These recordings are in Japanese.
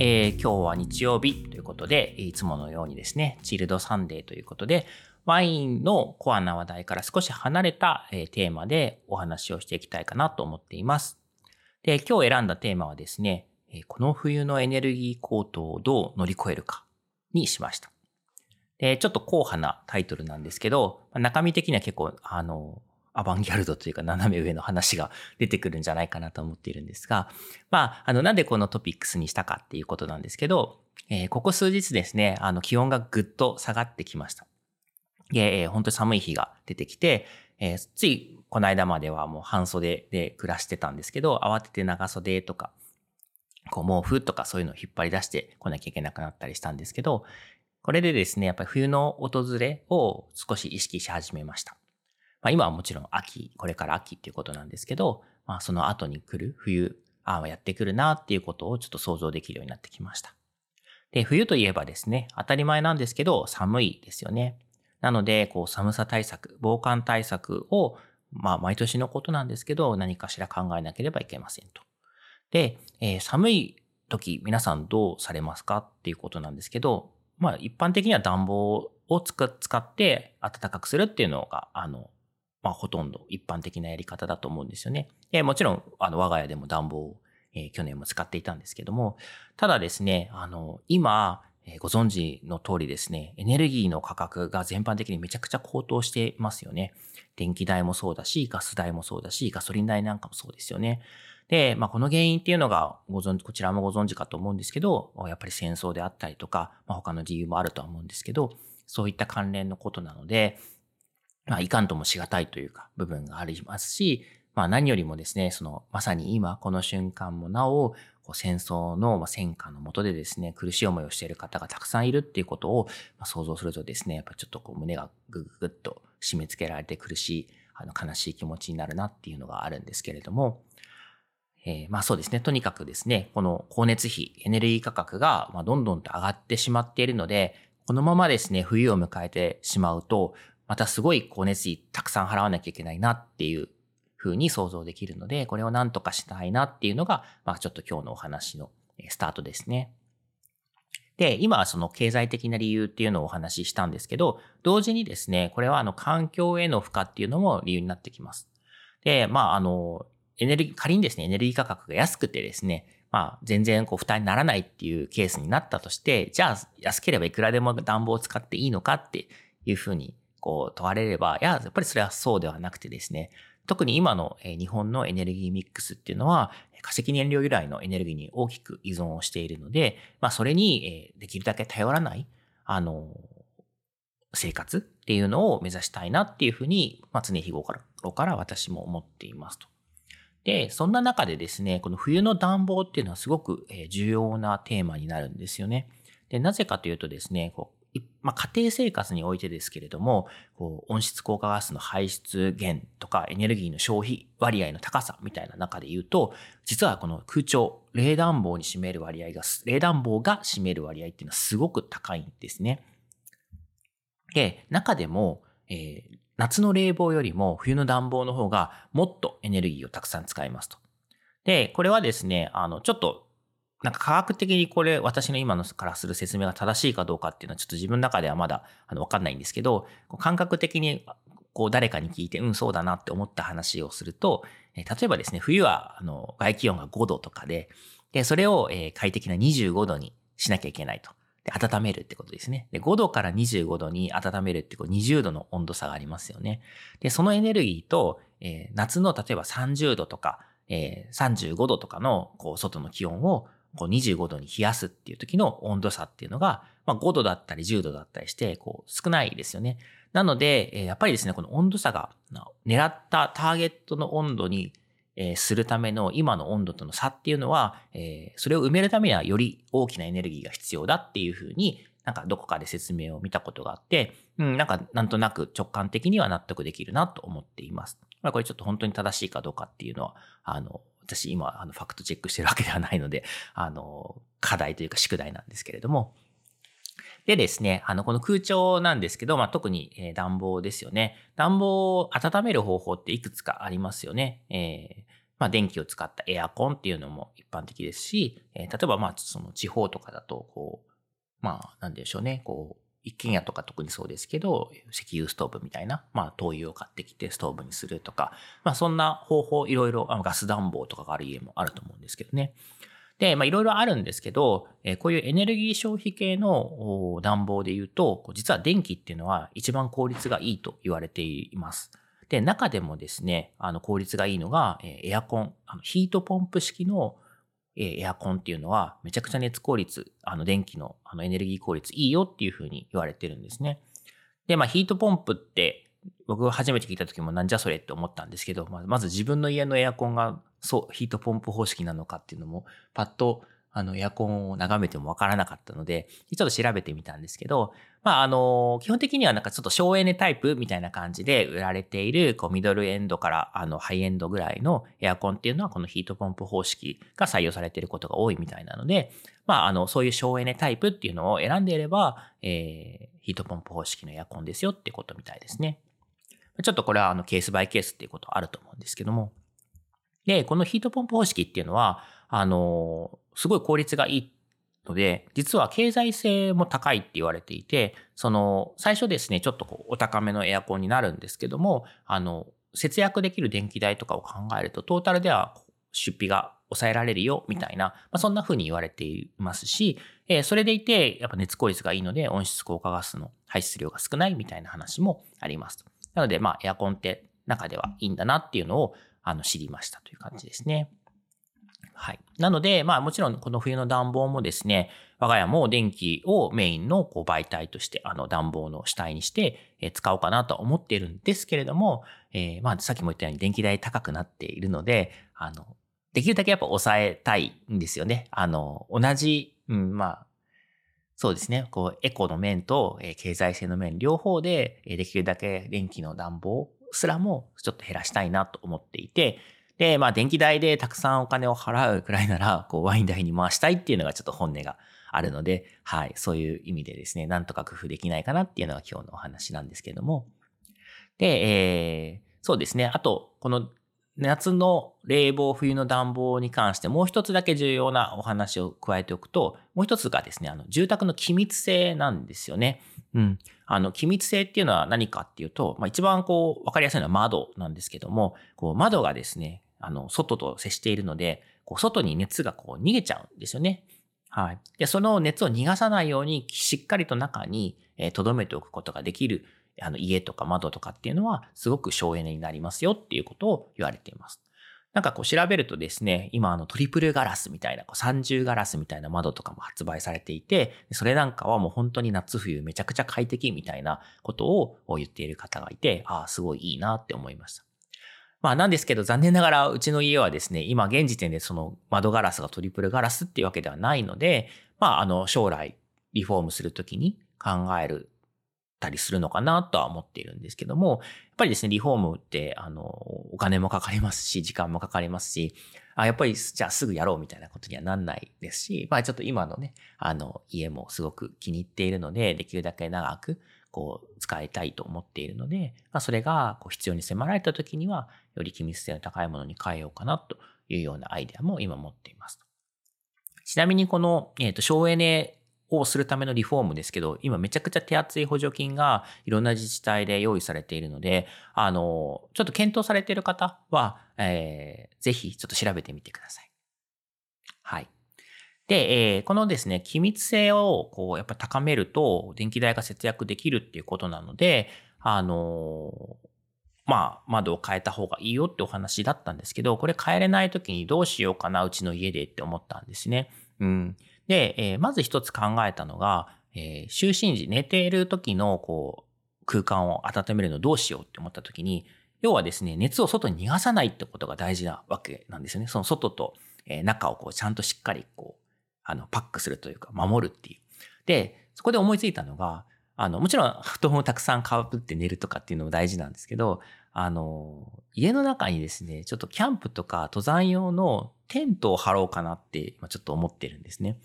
えー今日は日曜日ということで、いつものようにですね、チルドサンデーということで、ワインのコアな話題から少し離れた、えーテーマでお話をしていきたいかなと思っています。で、今日選んだテーマはですね、えこの冬のエネルギー高騰をどう乗り越えるかにしました。で、ちょっと硬派なタイトルなんですけど、ま中身的には結構、あの、アバンギャルドというか斜め上の話が出てくるんじゃないかなと思っているんですが、まあ、あの、なんでこのトピックスにしたかっていうことなんですけど、えーここ数日ですね、あの、気温がぐっと下がってきました。で、えー本当に寒い日が出てきて、えーついこの間まではもう半袖で暮らしてたんですけど、慌てて長袖とか、こう毛布とかそういうのを引っ張り出してこなきゃいけなくなったりしたんですけど、これでですね、やっぱり冬の訪れを少し意識し始めました。まあ、今はもちろん秋、これから秋っていうことなんですけど、まあ、その後に来る冬、ああ、やってくるなっていうことをちょっと想像できるようになってきました。で、冬といえばですね、当たり前なんですけど、寒いですよね。なので、こう、寒さ対策、防寒対策を、まあ、毎年のことなんですけど、何かしら考えなければいけませんと。で、えー寒い時、皆さんどうされますかっていうことなんですけど、まあ、一般的には暖房を使って暖かくするっていうのが、あの、まあ、ほとんど一般的なやり方だと思うんですよね。でもちろん、あの、我が家でも暖房を、え去年も使っていたんですけども、ただですね、あの、今、えーご存知の通りですね、エネルギーの価格が全般的にめちゃくちゃ高騰していますよね。電気代もそうだし、ガス代もそうだし、ガソリン代なんかもそうですよね。で、まあ、この原因っていうのがご存知、こちらもご存知かと思うんですけど、やっぱり戦争であったりとか、まあ、他の理由もあるとは思うんですけど、そういった関連のことなので、まあ、いかんともしがたいというか、部分がありますし、まあ、何よりもですね、その、まさに今、この瞬間もなお、こう戦争の戦火の下でですね、苦しい思いをしている方がたくさんいるっていうことを想像するとですね、やっぱちょっとこう胸がぐぐぐっと締め付けられて苦しい、あの悲しい気持ちになるなっていうのがあるんですけれども、えーまあそうですね。とにかくですね、この光熱費、エネルギー価格がまあどんどんと上がってしまっているので、このままですね、冬を迎えてしまうと、またすごい光熱費たくさん払わなきゃいけないなっていう風に想像できるので、これを何とかしたいなっていうのが、まあちょっと今日のお話のスタートですね。で、今はその経済的な理由っていうのをお話ししたんですけど、同時にですね、これはあの環境への負荷っていうのも理由になってきます。で、まああの、エネルギー、仮にですね、エネルギー価格が安くてですね、まあ全然こう負担にならないっていうケースになったとして、じゃあ安ければいくらでも暖房を使っていいのかっていうふうにこう問われれば、いや、やっぱりそれはそうではなくてですね、特に今の日本のエネルギーミックスっていうのは、化石燃料由来のエネルギーに大きく依存をしているので、まあそれにできるだけ頼らない、あの、生活っていうのを目指したいなっていうふうに、まあ常日頃から私も思っていますと。で、そんな中でですね、この冬の暖房っていうのはすごく重要なテーマになるんですよね。で、なぜかというとですね、こうまあ、家庭生活においてですけれども、こう温室効果ガスの排出源とかエネルギーの消費割合の高さみたいな中で言うと、実はこの空調、冷暖房に占める割合が、冷暖房が占める割合っていうのはすごく高いんですね。で、中でも、えー夏の冷房よりも冬の暖房の方がもっとエネルギーをたくさん使いますと。で、これはですね、あの、ちょっと、なんか科学的にこれ、私の今のからする説明が正しいかどうかっていうのはちょっと自分の中ではまだ、あの、わかんないんですけど、感覚的に、こう、誰かに聞いて、うん、そうだなって思った話をすると、例えばですね、冬は、あの、外気温が5度とかで、で、それを、快適な25度にしなきゃいけないと。で、温めるってことですね。で、5度から25度に温めるってこう20度の温度差がありますよね。で、そのエネルギーと、えー夏の例えば30度とか、えー35度とかのこう外の気温をこう25度に冷やすっていう時の温度差っていうのが、まあ、5度だったり10度だったりしてこう少ないですよね。なので、やっぱりですね、この温度差が狙ったターゲットの温度にするための今の温度との差っていうのは、それを埋めるためにはより大きなエネルギーが必要だっていうふうになんかどこかで説明を見たことがあって、うん、なんかなんとなく直感的には納得できるなと思っています。まあ、これちょっと本当に正しいかどうかっていうのは、あの、私今、あの、ファクトチェックしてるわけではないので、あの、課題というか宿題なんですけれども、でですね、あの、この空調なんですけど、まあ、特に、え、暖房ですよね。暖房を温める方法っていくつかありますよね。えー、まあ、電気を使ったエアコンっていうのも一般的ですし、えー、例えば、まあ、その地方とかだと、こう、まあ、なんでしょうね、こう、一軒家とか特にそうですけど、石油ストーブみたいな、まあ、灯油を買ってきてストーブにするとか、まあ、そんな方法、いろいろ、ガス暖房とかがある家もあると思うんですけどね。で、まあいろいろあるんですけど、えこういうエネルギー消費系の暖房で言うと、実は電気っていうのは一番効率がいいと言われています。で、中でもですね、あの効率がいいのが、えエアコン、あのヒートポンプ式のえエアコンっていうのはめちゃくちゃ熱効率、あの電気のあのエネルギー効率いいよっていうふうに言われてるんですね。で、まあヒートポンプって僕が初めて聞いた時もなんじゃそれって思ったんですけど、まあ、まず自分の家のエアコンがそう、ヒートポンプ方式なのかっていうのも、パッとあのエアコンを眺めてもわからなかったので、ちょっと調べてみたんですけど、まああの、基本的にはなんかちょっと省エネタイプみたいな感じで売られている、こうミドルエンドからあのハイエンドぐらいのエアコンっていうのはこのヒートポンプ方式が採用されていることが多いみたいなので、まああの、そういう省エネタイプっていうのを選んでいれば、えー、ヒートポンプ方式のエアコンですよってことみたいですね。ちょっとこれはあのケースバイケースっていうことあると思うんですけども。で、このヒートポンプ方式っていうのは、あの、すごい効率がいいので、実は経済性も高いって言われていて、その、最初ですね、ちょっとこう、お高めのエアコンになるんですけども、あの、節約できる電気代とかを考えると、トータルでは出費が抑えられるよ、みたいな、まあ、そんな風に言われていますし、えー、それでいて、やっぱ熱効率がいいので、温室効果ガスの排出量が少ないみたいな話もあります。なので、まあ、エアコンって中ではいいんだなっていうのをあの知りましたという感じですね。はい。なので、まあもちろんこの冬の暖房もですね、我が家も電気をメインのこう媒体として、あの暖房の主体にして使おうかなと思っているんですけれども、えー、まあさっきも言ったように電気代高くなっているので、あの、できるだけやっぱ抑えたいんですよね。あの、同じ、うん、まあ、そうですね。こう、エコの面と、経済性の面両方で、できるだけ電気の暖房すらもちょっと減らしたいなと思っていて、で、まあ電気代でたくさんお金を払うくらいなら、こうワイン代に回したいっていうのがちょっと本音があるので、はい、そういう意味でですね、なんとか工夫できないかなっていうのが今日のお話なんですけども。で、えー、そうですね。あと、この夏の冷房、冬の暖房に関してもう一つだけ重要なお話を加えておくと、もう一つがですね、あの、住宅の気密性なんですよね。うん。あの、気密性っていうのは何かっていうと、まあ、一番こう、わかりやすいのは窓なんですけども、こう、窓がですね、あの、外と接しているので、こう、外に熱がこう、逃げちゃうんですよね。はい。で、その熱を逃がさないように、しっかりと中に、えー、留めておくことができるあの家とか窓とかっていうのはすごく省エネになりますよっていうことを言われています。なんかこう調べるとですね、今あのトリプルガラスみたいな、こう三重ガラスみたいな窓とかも発売されていて、それなんかはもう本当に夏冬めちゃくちゃ快適みたいなことを言っている方がいて、ああ、すごいいいなって思いました。まあなんですけど残念ながらうちの家はですね、今現時点でその窓ガラスがトリプルガラスっていうわけではないので、まああの将来リフォームするときに考えるたりするのかなとは思っているんですけども、やっぱりですね、リフォームって、あの、お金もかかりますし、時間もかかりますし、あ、やっぱり、じゃあすぐやろうみたいなことにはなんないですし、まあちょっと今のね、あの、家もすごく気に入っているので、できるだけ長く、こう、使いたいと思っているので、まあそれが、こう、必要に迫られた時には、より機密性の高いものに変えようかなというようなアイデアも今持っています。ちなみにこの、えっ、ー、と、省エネをするためのリフォームですけど、今めちゃくちゃ手厚い補助金がいろんな自治体で用意されているので、あの、ちょっと検討されている方は、えー、ぜひちょっと調べてみてください。はい。で、えー、このですね、機密性をこうやっぱ高めると電気代が節約できるっていうことなので、あのまあ、窓を変えた方がいいよってお話だったんですけど、これ変えれない時にどうしようかな、うちの家でって思ったんですね。うん。で、えー、まず一つ考えたのが、えー、就寝時、寝ている時の、こう、空間を温めるのどうしようって思った時に、要はですね、熱を外に逃がさないってことが大事なわけなんですよね。その外と中をこうちゃんとしっかりこう、あの、パックするというか、守るっていう。で、そこで思いついたのが、あの、もちろん布団をたくさんかぶって寝るとかっていうのも大事なんですけど、あの、家の中にですね、ちょっとキャンプとか登山用のテントを張ろうかなって今ちょっと思ってるんですね。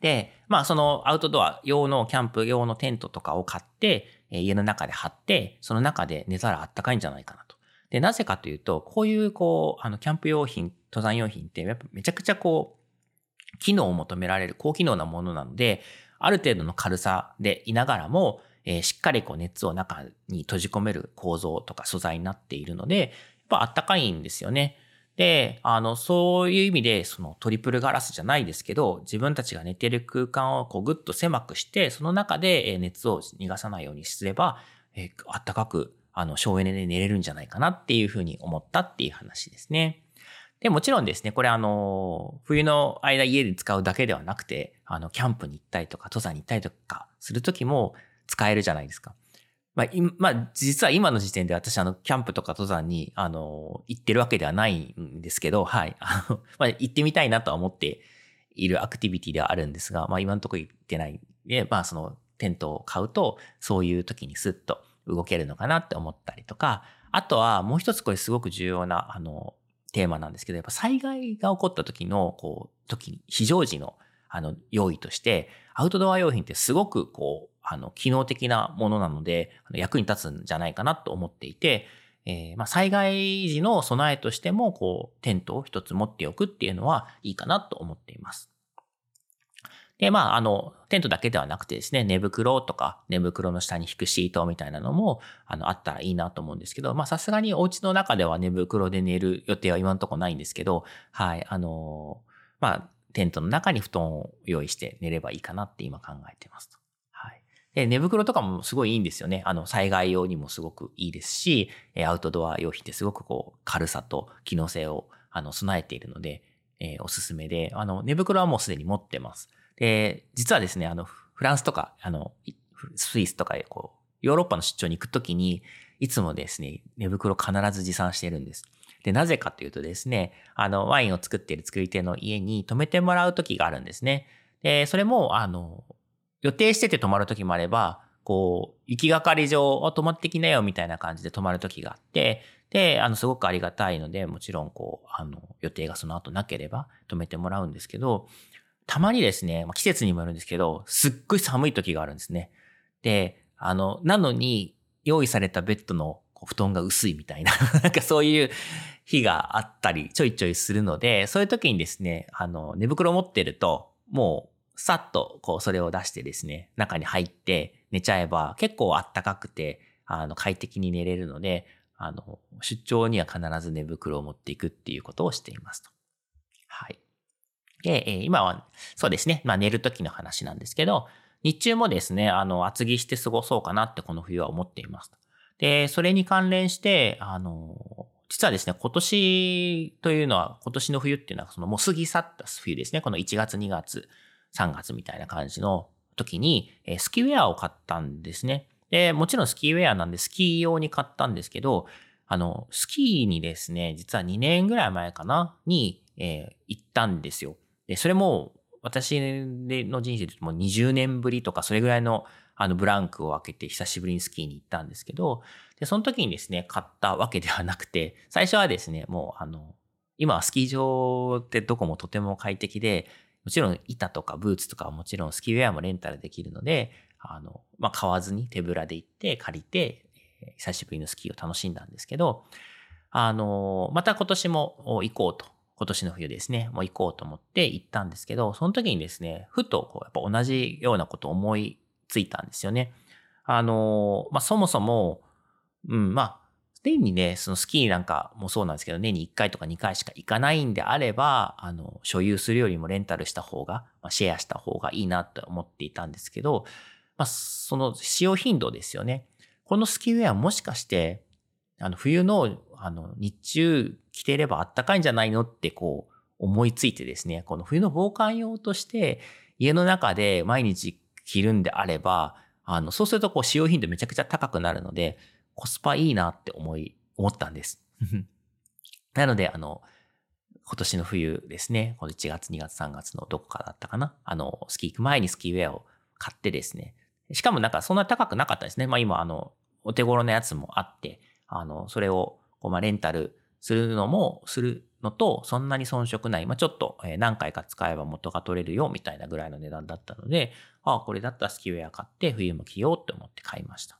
で、まあそのアウトドア用のキャンプ用のテントとかを買って、家の中で張って、その中で寝たらあったかいんじゃないかなと。で、なぜかというと、こういうこう、あの、キャンプ用品、登山用品ってやっぱめちゃくちゃこう、機能を求められる高機能なものなので、ある程度の軽さでいながらも、えー、しっかりこう熱を中に閉じ込める構造とか素材になっているので、やっぱあったかいんですよね。で、あの、そういう意味で、そのトリプルガラスじゃないですけど、自分たちが寝てる空間をこうぐっと狭くして、その中で熱を逃がさないようにすれば、えー、あったかく、あの、省エネで寝れるんじゃないかなっていうふうに思ったっていう話ですね。で、もちろんですね、これあの、冬の間家で使うだけではなくて、あの、キャンプに行ったりとか、登山に行ったりとかするときも使えるじゃないですか。まあ、まあ、実は今の時点で私、あの、キャンプとか登山に、あの、行ってるわけではないんですけど、はい。あの、まあ、行ってみたいなとは思っているアクティビティではあるんですが、まあ、今のところ行ってないで、まあ、その、テントを買うと、そういう時にスッと動けるのかなって思ったりとか、あとはもう一つこれすごく重要な、あの、テーマなんですけど、やっぱ災害が起こった時の、こう、時に、非常時の、あの、用意として、アウトドア用品ってすごく、こう、あの、機能的なものなので、役に立つんじゃないかなと思っていて、えー、まあ、災害時の備えとしても、こう、テントを一つ持っておくっていうのはいいかなと思っています。で、まあ、あの、テントだけではなくてですね、寝袋とか、寝袋の下に引くシートみたいなのも、あの、あったらいいなと思うんですけど、まあ、さすがにお家の中では寝袋で寝る予定は今のところないんですけど、はい、あの、まあ、テントの中に布団を用意して寝ればいいかなって今考えてますと。で、寝袋とかもすごいいいんですよね。あの、災害用にもすごくいいですし、アウトドア用品ってすごくこう、軽さと機能性を、あの、備えているので、えー、おすすめで、あの、寝袋はもうすでに持ってます。で、実はですね、あの、フランスとか、あの、スイスとか、こう、ヨーロッパの出張に行くときに、いつもですね、寝袋必ず持参してるんです。で、なぜかというとですね、あの、ワインを作っている作り手の家に泊めてもらう時があるんですね。で、それも、あの、予定してて泊まる時もあれば、こう、行きがかり上、泊まってきなよみたいな感じで泊まる時があって、で、あの、すごくありがたいので、もちろん、こう、あの、予定がその後なければ泊めてもらうんですけど、たまにですね、季節にもよるんですけど、すっごい寒い時があるんですね。で、あの、なのに、用意されたベッドの布団が薄いみたいな、なんかそういう日があったり、ちょいちょいするので、そういう時にですね、あの、寝袋持ってると、もう、さっとこうそれを出してですね、中に入って寝ちゃえば結構あったかくて、あの快適に寝れるので、あの、出張には必ず寝袋を持っていくっていうことをしていますと。はい。で、えー、今はそうですね、まあ寝る時の話なんですけど、日中もですね、あの、厚着して過ごそうかなってこの冬は思っています。で、それに関連して、あの、実はですね、今年というのは、今年の冬っていうのは、そのもう過ぎ去った冬ですね、この1月2月3月みたいな感じの時に、えスキーウェアを買ったんですね。で、もちろんスキーウェアなんでスキー用に買ったんですけど、あの、スキーにですね、実は2年ぐらい前かな、に、えー、行ったんですよ。で、それも、私の人生でもう20年ぶりとか、それぐらいの、あの、ブランクを開けて久しぶりにスキーに行ったんですけど、で、その時にですね、買ったわけではなくて、最初はですね、もう、あの、今はスキー場ってどこもとても快適で、もちろん板とかブーツとかはもちろんスキーウェアもレンタルできるので、あの、まあ、買わずに手ぶらで行って借りて、久しぶりのスキーを楽しんだんですけど、あの、また今年も行こうと。今年の冬ですね、もう行こうと思って行ったんですけど、その時にですね、ふとこうやっぱ同じようなことを思いついたんですよね。あの、まあ、そもそも、うん、まあ、年にね、そのスキーなんかもそうなんですけど、年に1回とか2回しか行かないんであれば、あの、所有するよりもレンタルした方が、まあ、シェアした方がいいなと思っていたんですけど、まあ、その使用頻度ですよね。このスキーウェアもしかして、あの、冬の、あの、日中着てればあったかいんじゃないのってこう、思いついてですね、この冬の防寒用として、家の中で毎日着るんであれば、あの、そうするとこう使用頻度めちゃくちゃ高くなるので、コスパいいなって思い、思ったんです。なので、あの、今年の冬ですね、この1月、2月、3月のどこかだったかな。あの、スキー行く前にスキーウェアを買ってですね。しかもなんかそんな高くなかったですね。まあ今、あの、お手頃なやつもあって、あの、それを、こう、まあレンタルするのも、するのと、そんなに遜色ない。まあちょっと、何回か使えば元が取れるよ、みたいなぐらいの値段だったので、ああ、これだったらスキーウェア買って冬も着ようって思って買いました。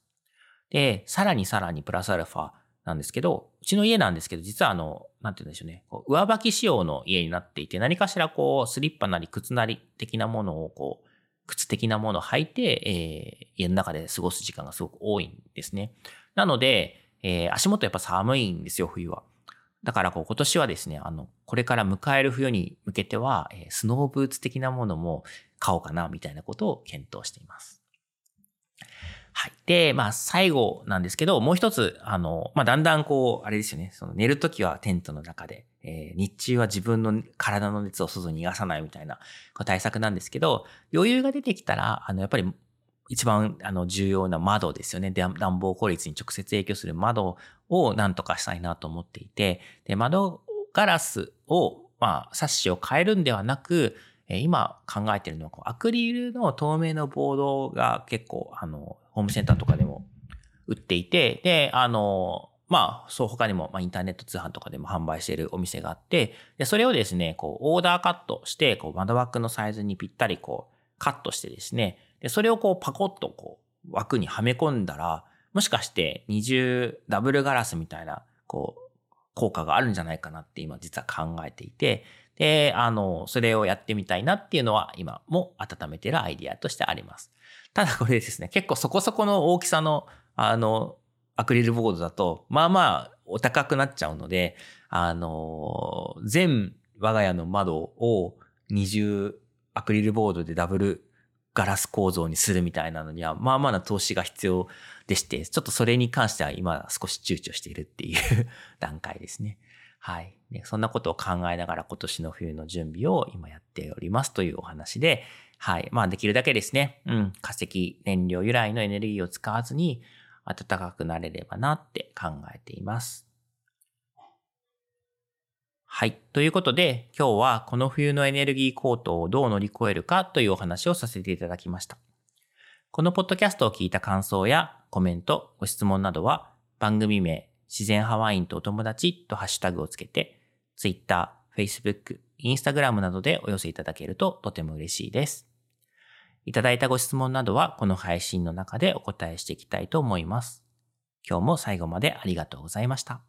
で、さらにさらにプラスアルファ、なんですけど、うちの家なんですけど、実はあの、なんて言うんでしょうね、こう上履き仕様の家になっていて、何かしらこう、スリッパなり靴なり的なものをこう、靴的なものを履いて、えー、家の中で過ごす時間がすごく多いんですね。なので、えー、足元やっぱ寒いんですよ、冬は。だからこう今年はですね、あの、これから迎える冬に向けては、えー、スノーブーツ的なものも買おうかな、みたいなことを検討しています。はい。で、まあ、最後なんですけど、もう一つ、あの、まあ、だんだんこう、あれですよね、その寝るときはテントの中で、えー、日中は自分の体の熱を外に逃がさないみたいなこう対策なんですけど、余裕が出てきたら、あの、やっぱり一番あの重要な窓ですよね。暖房効率に直接影響する窓を何とかしたいなと思っていて、で、窓ガラスを、まあ、サッシを変えるんではなく、今考えてるのは、アクリルの透明のボードが結構、あの、ホームセンターとかでも売っていて、で、あの、まあ、そう、他にも、まあ、インターネット通販とかでも販売しているお店があって、で、それをですね、こう、オーダーカットして、こう、窓枠のサイズにぴったり、こう、カットしてですね、で、それをこう、パコッと、こう、枠にはめ込んだら、もしかして二重ダブルガラスみたいな、こう、効果があるんじゃないかなって今実は考えていて、で、あの、それをやってみたいなっていうのは今も温めてるアイディアとしてあります。ただこれですね、結構そこそこの大きさの、あの、アクリルボードだと、まあまあお高くなっちゃうので、あの、全我が家の窓を二重アクリルボードでダブルガラス構造にするみたいなのには、まあまあな投資が必要でして、ちょっとそれに関しては今少し躊躇しているっていう 段階ですね。はい。ね、そんなことを考えながら今年の冬の準備を今やっておりますというお話で、はい。まあできるだけですね、うん、化石燃料由来のエネルギーを使わずに暖かくなれればなって考えています。はい。ということで、今日はこの冬のエネルギー高騰をどう乗り越えるかというお話をさせていただきました。このポッドキャストを聞いた感想やコメント、ご質問などは番組名、自然ハワインとお友達とハッシュタグをつけて、Twitter、Facebook、Instagram などでお寄せいただけるととても嬉しいです。いただいたご質問などはこの配信の中でお答えしていきたいと思います。今日も最後までありがとうございました。